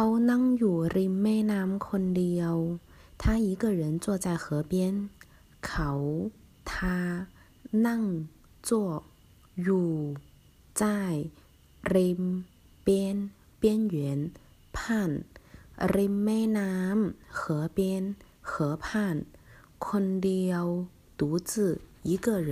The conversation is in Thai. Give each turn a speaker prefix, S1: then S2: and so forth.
S1: เขานั่งอยู่ริมแม่น้ำคนเดียว他一个人坐在河边เขา他นั่ง坐อยู่在ริม边边缘畔ริมแม่น้ำ河边河畔คนเดียว独自一个人